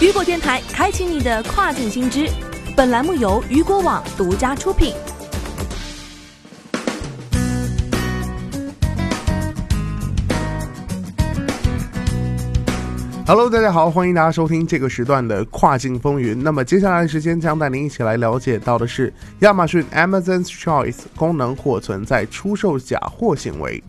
雨果电台开启你的跨境新知，本栏目由雨果网独家出品。Hello，大家好，欢迎大家收听这个时段的跨境风云。那么接下来的时间将带您一起来了解到的是亚马逊 Amazon's Choice 功能或存在出售假货行为。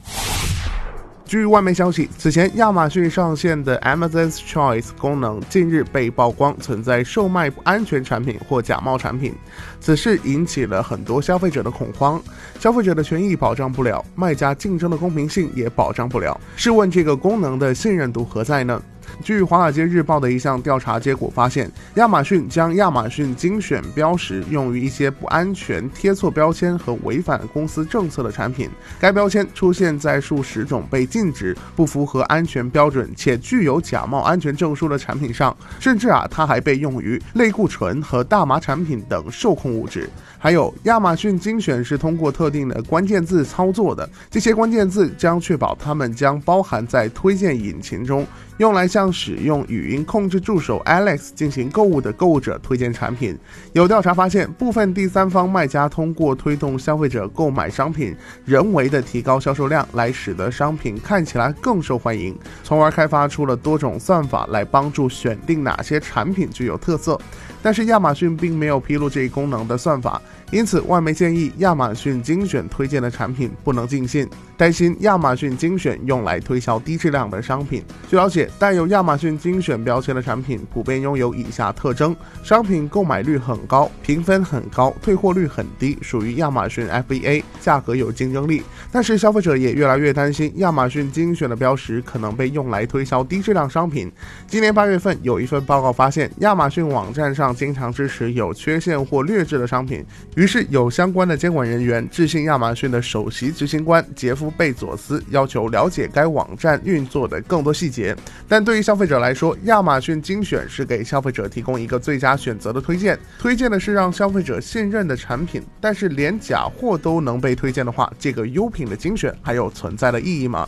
据外媒消息，此前亚马逊上线的 Amazon's Choice 功能近日被曝光存在售卖不安全产品或假冒产品，此事引起了很多消费者的恐慌。消费者的权益保障不了，卖家竞争的公平性也保障不了。试问这个功能的信任度何在呢？据《华尔街日报》的一项调查结果发现，亚马逊将亚马逊精选标识用于一些不安全、贴错标签和违反公司政策的产品。该标签出现在数十种被禁止、不符合安全标准且具有假冒安全证书的产品上，甚至啊，它还被用于类固醇和大麻产品等受控物质。还有，亚马逊精选是通过特定的关键字操作的，这些关键字将确保它们将包含在推荐引擎中，用来向使用语音控制助手 Alex 进行购物的购物者推荐产品。有调查发现，部分第三方卖家通过推动消费者购买商品，人为的提高销售量，来使得商品看起来更受欢迎，从而开发出了多种算法来帮助选定哪些产品具有特色。但是亚马逊并没有披露这一功能的算法，因此外媒建议亚马逊精选推荐的产品不能尽信，担心亚马逊精选用来推销低质量的商品。据了解，带有亚马逊精选标签的产品普遍拥有以下特征：商品购买率很高，评分很高，退货率很低，属于亚马逊 FBA，价格有竞争力。但是消费者也越来越担心亚马逊精选的标识可能被用来推销低质量商品。今年八月份有一份报告发现，亚马逊网站上经常支持有缺陷或劣质的商品，于是有相关的监管人员致信亚马逊的首席执行官杰夫贝佐斯，要求了解该网站运作的更多细节。但对于消费者来说，亚马逊精选是给消费者提供一个最佳选择的推荐，推荐的是让消费者信任的产品。但是连假货都能被推荐的话，这个优品的精选还有存在的意义吗？